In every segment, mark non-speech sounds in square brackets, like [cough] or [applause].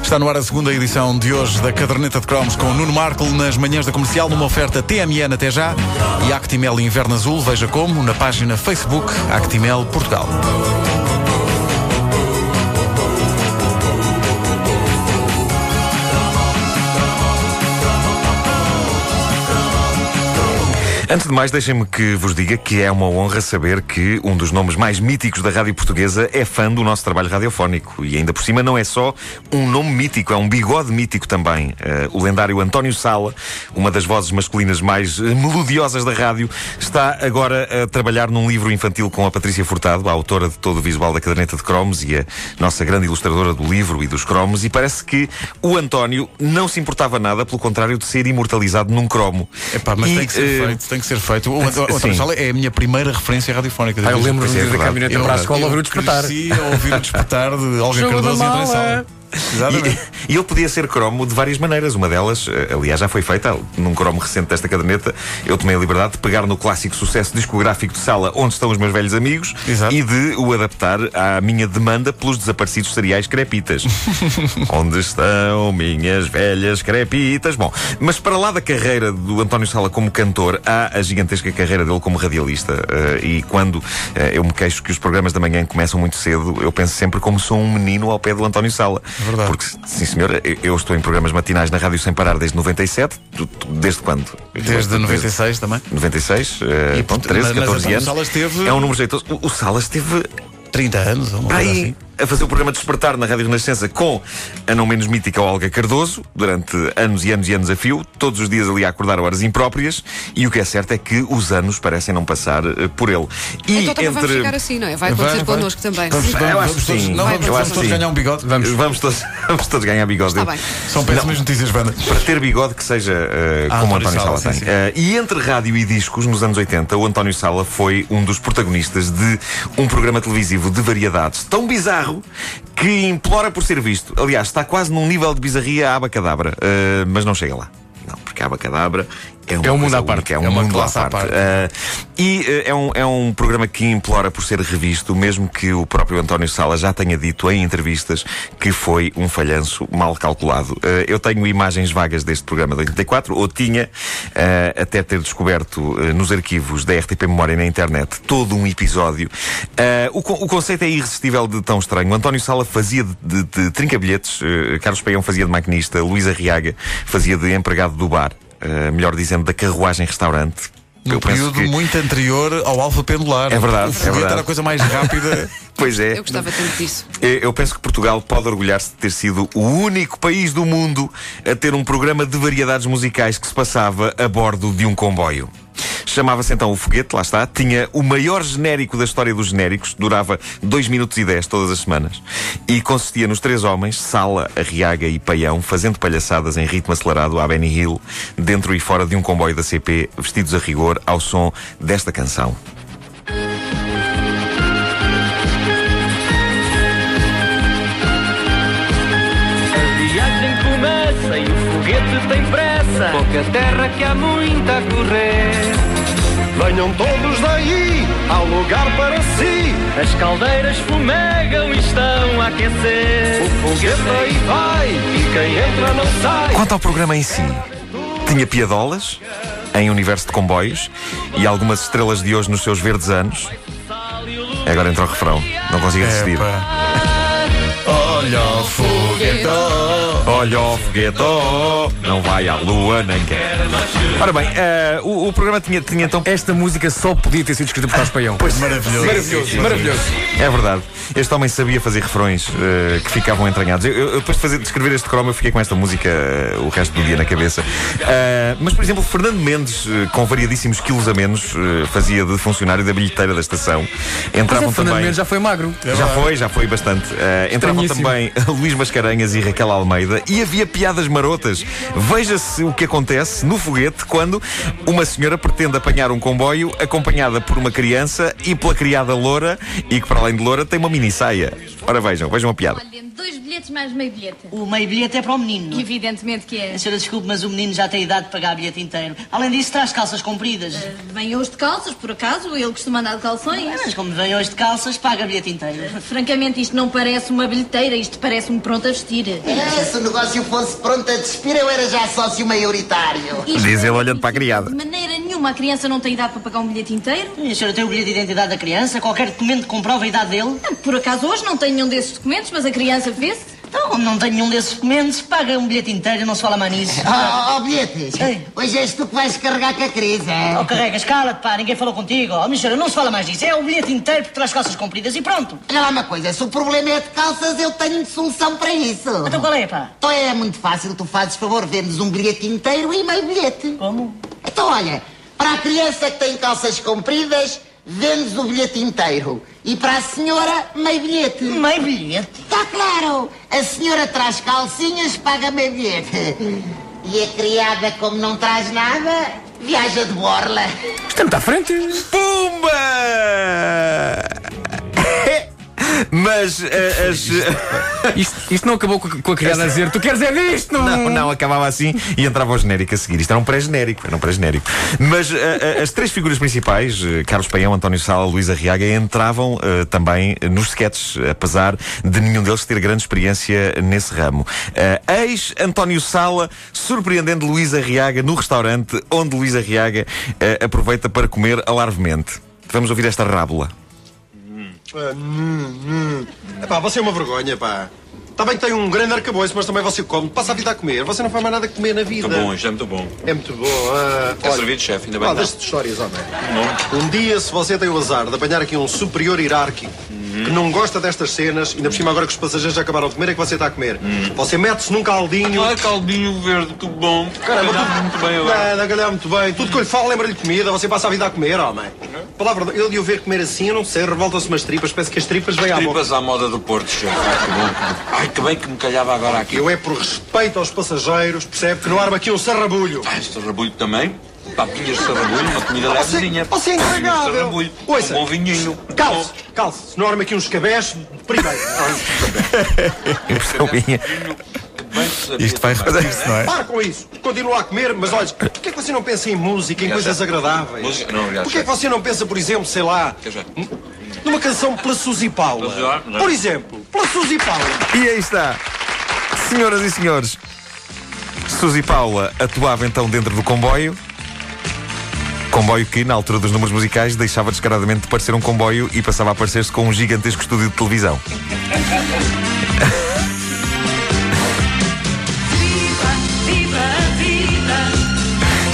Está no ar a segunda edição de hoje da Caderneta de Cromos com Nuno Marco nas manhãs da comercial, numa oferta TMN até já e Actimel Inverno Azul. Veja como na página Facebook Actimel Portugal. Antes de mais, deixem-me que vos diga que é uma honra saber que um dos nomes mais míticos da rádio portuguesa é fã do nosso trabalho radiofónico. E ainda por cima não é só um nome mítico, é um bigode mítico também. Uh, o lendário António Sala, uma das vozes masculinas mais uh, melodiosas da rádio, está agora a trabalhar num livro infantil com a Patrícia Furtado, a autora de todo o visual da caderneta de cromos e a nossa grande ilustradora do livro e dos cromos. E parece que o António não se importava nada, pelo contrário, de ser imortalizado num cromo. Epá, mas E, tem que ser eh, feito, tem que ser feito. O António sim. Sala é a minha primeira referência radiofónica. Ah, eu lembro-me Pois de é, ir da Eu- para a escola ouvir o eu despertar. cresci a ouvir o despertar de [laughs] Olga Cardoso e André. Sala. Exatamente. E, ele podia ser cromo de várias maneiras. Uma delas, eh, aliás, já foi feita num cromo recente desta caderneta. Eu tomei a liberdade de pegar no clássico sucesso discográfico de sala Onde Estão os Meus Velhos Amigos Exato. e de o adaptar à minha demanda pelos desaparecidos cereais crepitas. [laughs] Onde estão minhas velhas crepitas? Bom, mas para lá da carreira do António Sala como cantor, há a gigantesca carreira dele como radialista. Eh, e quando eh, eu me queixo que os programas da manhã começam muito cedo, eu penso sempre como sou um menino ao pé do António Sala. É verdade. Porque, sim senhor, eu- estou em programas matinais na rádio sem parar desde 97. Tu- tu- Desde quando? Desde 96 também. 96, eh, E, pronto, portanto, 13, mas- mas 14 António anos. Salas teve- É um número jeitoso. O, o Salas teve 30 anos, ou uma aí assim. A fazer o programa Despertar na Rádio Renascença com a não menos mítica Olga Cardoso, durante anos e anos e anos a fio, todos os dias ali a acordar horas impróprias, e o que é certo é que os anos parecem não passar eh, por ele. E Então também vamos entre. ficar assim, não é? Vai acontecer Vai, vai. connosco também. Vamos, vamos, Eu acho que todos, sim. não, vamos, Eu vamos todos sim. ganhar um bigode. Vamos, vamos, todos, [laughs] vamos todos ganhar bigode. Está bem. São péssimas notícias, banda. Para ter bigode que seja eh, Ah, como o António Sala, Sala, tem. sim, sim. Eh, e entre rádio e discos, nos anos 80, o António Sala foi um dos protagonistas de um programa televisivo de variedades tão bizarro que implora por ser visto. Aliás, está quase num nível de bizarria abacadabra, eh, mas não chega lá. Não, porque a abacadabra é, uma É um mundo à parte. É, um É uma mundo classe à parte. parte. Eh, e eh, é, um, é um programa que implora por ser revisto, mesmo que o próprio António Sala já tenha dito em entrevistas que foi um falhanço mal calculado. Eh, eu tenho imagens vagas deste programa de 84, ou tinha, até ter descoberto nos arquivos da RTP Memória na internet todo um episódio. O, o conceito é irresistível de tão estranho. O António Sala fazia de, de, de trinca-bilhetes, Carlos Peião fazia de maquinista, Luísa Riaga fazia de empregado do bar. Eh, melhor dizendo, da carruagem-restaurante. Penso período que- muito anterior ao alfa pendular. É verdade, O é verdade. era a coisa mais rápida. [laughs] Pois é. Eu gostava tanto disso. Eu penso que Portugal pode orgulhar-se de ter sido o único país do mundo a ter um programa de variedades musicais que se passava a bordo de um comboio. Chamava-se então o Foguete, lá está. Tinha o maior genérico da história dos genéricos, durava 2 minutos e 10 todas as semanas. E consistia nos três homens, Sala, Arriaga e Paião, fazendo palhaçadas em ritmo acelerado à Benny Hill, dentro e fora de um comboio da CP, vestidos a rigor, ao som desta canção. A viagem começa e o foguete tem pressa. Pouca terra que há muita a correr. Venham todos daí, ao lugar para si. As caldeiras fumegam e estão a aquecer. O foguete aí vai e quem entra não sai. Quanto ao programa em si, tinha piadolas em universo de comboios e algumas estrelas de hoje nos seus verdes anos. Agora entra o refrão, não consigo assistir. Epá. Olha o. Olha o foguete, oh, não vai à lua nem quer. Ora bem, eh, o, o programa tinha, tinha então. Esta música só podia ter sido escrita por Carlos Paião. Pois, Maravilhoso. Maravilhoso, maravilhoso. É verdade. Este homem sabia fazer refrões eh, que ficavam entranhados. Eu, eu- depois de, fazer, de escrever este cromo, eu fiquei com esta música eh, o resto do dia na cabeça. Mas, por exemplo, Fernando Mendes, com variadíssimos quilos a menos, fazia de funcionário da bilheteira da estação. Entravam é, Fernando também. Mendes já foi magro. Já foi, já foi bastante. Entravam também [laughs] Luís Mascarenhas e Raquel Almeida e havia piadas marotas. Veja-se o que acontece no foguete quando uma senhora pretende apanhar um comboio acompanhada por uma criança e pela criada loura e que, para além de loura, tem uma mini saia. Ora vejam, vejam a piada. Olhem, dois bilhetes mais meio bilhete. O meio bilhete é para o menino. Evidentemente que é. A senhora, desculpe, mas o menino já tem idade de pagar bilhete inteiro. Além disso, traz calças compridas. Vem hoje de calças, por acaso, ele costuma andar de calções. Mas como vem hoje de calças, paga bilhete inteiro. Francamente, isto não parece uma bilheteira, isto parece um pronto a vestir. É, se o negócio fosse pronto a despir, eu era já sócio maioritário. Isto Diz ele é olhando para a criada. De maneira nenhuma, a criança não tem idade para pagar um bilhete inteiro. E a senhora tem o bilhete de identidade da criança? Qualquer documento que comprova a idade dele? Por acaso hoje não tem nenhum desses documentos, mas a criança vê-se. Então, como não tem nenhum desses documentos, paga um bilhete inteiro, não se fala mais nisso. Ó, oh, bilhetes, Ei. hoje és tu que vais carregar com a crise, é? Oh, carregas, cala-te, pá, ninguém falou contigo. Oh, minha senhora, não se fala mais disso. É o bilhete inteiro porque traz calças compridas e pronto. Olha lá uma coisa, se o problema é de calças, eu tenho solução para isso. Então qual é, pá? Então é muito fácil, tu fazes favor, vendes um bilhete inteiro e meio bilhete. Como? Então olha, para a criança que tem calças compridas, vendes o bilhete inteiro. E para a senhora, meio bilhete. Meio bilhete? Está claro, a senhora traz calcinhas, paga meio bilhete. E a criada, como não traz nada, viaja de borla. Muito à frente. Pumba! Mas eh, as. Isto, isto não acabou com a, criada a dizer tu queres é disto? Não, não, acabava assim e entrava o genérico a seguir. Isto era um pré-genérico, era um pré-genérico. Mas eh, eh, as três figuras principais, Carlos Paião, António Sala, Luísa Arriaga, entravam eh, também nos sketches, apesar de nenhum deles ter grande experiência nesse ramo. Eh, eis António Sala surpreendendo Luísa Arriaga no restaurante onde Luísa Arriaga eh, aproveita para comer alarvemente. Vamos ouvir esta rábula. Ah, hum, hum. Epá, você é uma vergonha, pá. Está bem que tem um grande arcabouço, mas também você come. Passa a vida a comer. Você não faz mais nada a comer na vida. Muito bom, isto é muito bom. É muito bom. Ah, Está servido, chefe, ainda bem Ah, não. deixa de histórias, homem. Um dia, se você tem o azar de apanhar aqui um superior hierárquico que não gosta destas cenas, ainda por cima agora que os passageiros já acabaram de comer, é que você está a comer. Você mete-se num caldinho. Ah, caldinho verde, que bom. Caramba, tudo- muito bem agora. Não, não calhar muito bem. Tudo que eu lhe falo lembra-lhe comida, você passa a vida a comer, homem. Palavra, de- eu de o ver comer assim, eu não sei, revoltam-se umas tripas, parece que as tripas vêm à boca. Tripas à moda do Porto, chefe. Ai, que bom. Ai, que bem que me calhava agora aqui. Eu é por respeito aos passageiros, percebe que não arma aqui um sarrabulho. Ah, este rabulho também. Papinhas de sarrabulho, uma comida Você- levezinha. você é sarrabulho. Ouça. Um bom vinhinho. Calce, calce, se não arma aqui uns cabés, primeiro. Que sabia [laughs] Isto vai fazer-se, não é? Para com isso, continua a comer, mas olha, porquê é que você não pensa em música, em coisas agradáveis? Música? Não, já Porquê é que você não pensa, por exemplo, sei lá, numa canção pela Suzy Paula? Já. Por exemplo, pela Suzy Paula. E aí está. Senhoras e senhores, Suzy Paula atuava então dentro do comboio. Comboio que, na altura dos números musicais, deixava descaradamente de parecer um comboio e passava a parecer-se com um gigantesco estúdio de televisão.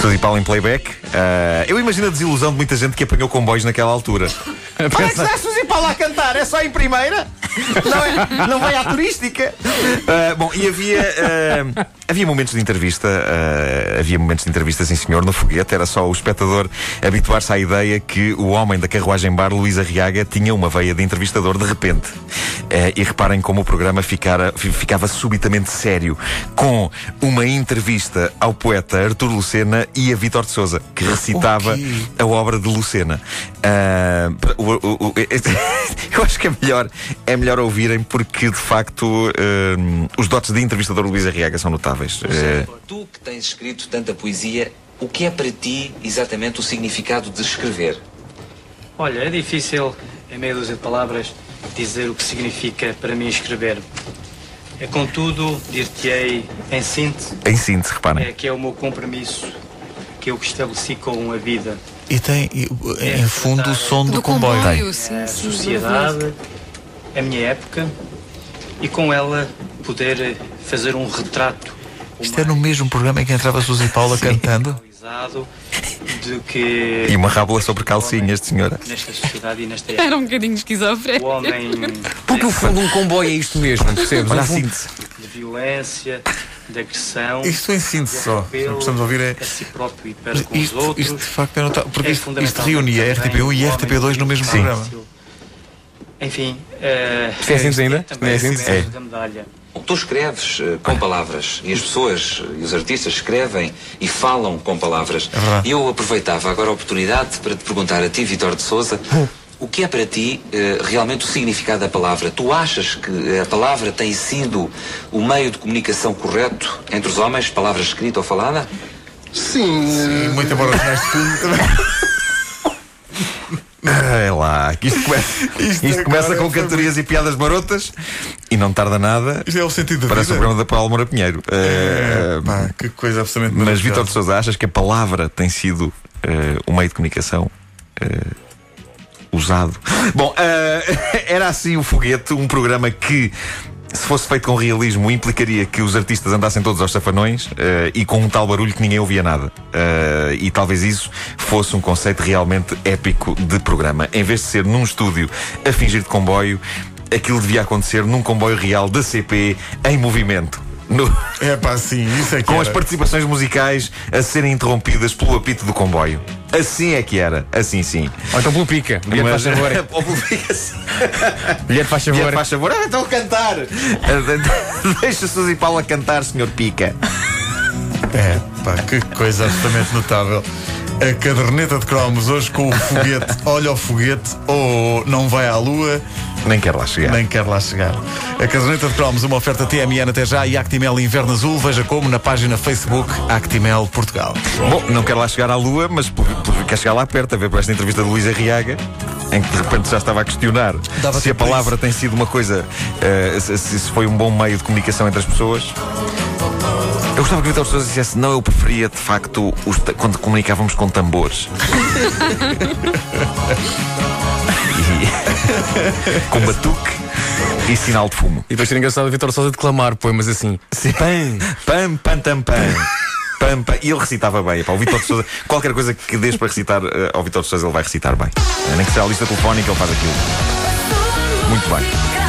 Suzy Paula em playback. Ah, eu imagino a desilusão de muita gente que apanhou comboios naquela altura. Olha que está a Suzy Paula a cantar, é só em primeira? Não, é, não vai à turística? Ah, bom, e havia, ah, havia momentos de entrevista, ah, havia momentos de entrevista, sim senhor, no foguete. Era só o espectador habituar-se à ideia que o homem da carruagem bar, Luís Arriaga, tinha uma veia de entrevistador de repente. E reparem como o programa ficara- fi- ficava subitamente sério, com uma entrevista ao poeta Artur Lucena e a Vítor de Souza, que recitava quê? a obra de Lucena. O- o- o- [laughs] eu acho que é melhor, é melhor ouvirem porque de facto ah, os dotes de entrevistador Luís Arriaga são notáveis. Ah, Tu que tens escrito tanta poesia, o que é para ti exatamente o significado de escrever? Olha, é difícil, em meia dúzia de palavras, dizer o que significa para mim escrever. É, contudo, dir-te-ei, em síntese, em síntese, reparem. é que é o meu compromisso que eu estabeleci com a vida. E tem, e, em fundo, o som do, Do comboio. comboio, sim, a sim. sociedade, a minha época e com ela poder fazer um retrato Isto é no mesmo programa em que entrava Suzy Paula cantando? de que E uma rábula sobre calcinhas de senhora. nesta sociedade e nesta época. Era um bocadinho esquizofrénico. Homem Porque no fundo um comboio é isto mesmo, percebes? Olha a síntese. de violência, de agressão, Isto em síntese só. O que estamos a ouvir é. a si próprio e para com os Isto, outros. isto de facto é notável. Porque É isto, isto reunia a também RTP1 e a homem RTP2 no mesmo Sim. programa. Enfim, eh, Isto é síntese ainda? também É é síntese? da medalha. Tu escreves eh, com palavras e as pessoas e os artistas escrevem e falam com palavras. É. E eu aproveitava agora a oportunidade para te perguntar a ti, Vitor de Souza, o que é para ti eh, realmente o significado da palavra? Tu achas que a palavra tem sido o meio de comunicação correto entre os homens, palavra escrita ou falada? Sim. E muito embora os de fundo [laughs] também. É lá, que isto começa, Isto isto começa com foi cantorias e piadas marotas e não tarda nada. Isto é o sentido da Parece o vida. programa da Paula Moura Pinheiro. É, Eh, pá, que coisa absolutamente mas. Vítor de Souza, achas que a palavra tem sido eh, o meio de comunicação eh, usado? Bom, eh, [laughs] era assim o Foguete, um programa que. Se fosse feito com realismo, implicaria que os artistas andassem todos aos safanões eh, e com um tal barulho que ninguém ouvia nada. Eh, e talvez isso fosse um conceito realmente épico de programa. Em vez de ser num estúdio a fingir de comboio, aquilo devia acontecer num comboio real da CP em movimento. No- É pá, sim, isso é que com era. as participações musicais a serem interrompidas pelo apito do comboio. Assim é que era, assim sim. Ou então pelo pica. Bilhete faz favor. [laughs] Ou pelo pica. Bilhete faz Bilhete favor. faz favor. Ah, estão a cantar. [laughs] Deixa Suzy Paula cantar, senhor Pica. É, pá, que coisa absolutamente notável. A caderneta de cromos hoje com o foguete, [laughs] olha o foguete, ou não vai à lua, Nem quero lá chegar. nem quer lá chegar. A caderneta de cromos, uma oferta TMN até já e Actimel Inverno Azul, veja como na página Facebook Actimel Portugal. Bom, não quero lá chegar à lua, mas por- por- quero chegar lá perto a ver por esta entrevista de Luísa Riaga. Em que de repente já estava a questionar Dava se a para palavra tem sido uma coisa, eh, se, se foi um bom meio de comunicação entre as pessoas. Eu gostava que o Vitor Sousa dissesse, não, eu preferia de facto os quando comunicávamos com tambores. [laughs] [laughs] Com batuque e sinal de fumo. E depois ser engraçado o Vitor Sousa declamar poemas assim. Pam, pam, pam, tam, pam. Pam, pam. E ele recitava bem. Epá, o Vitor de Souza, qualquer coisa que dês para recitar eh, ao Vitor de Souza, ele vai recitar bem. Eh, Nem que seja a lista telefónica, ele faz aquilo. Muito bem.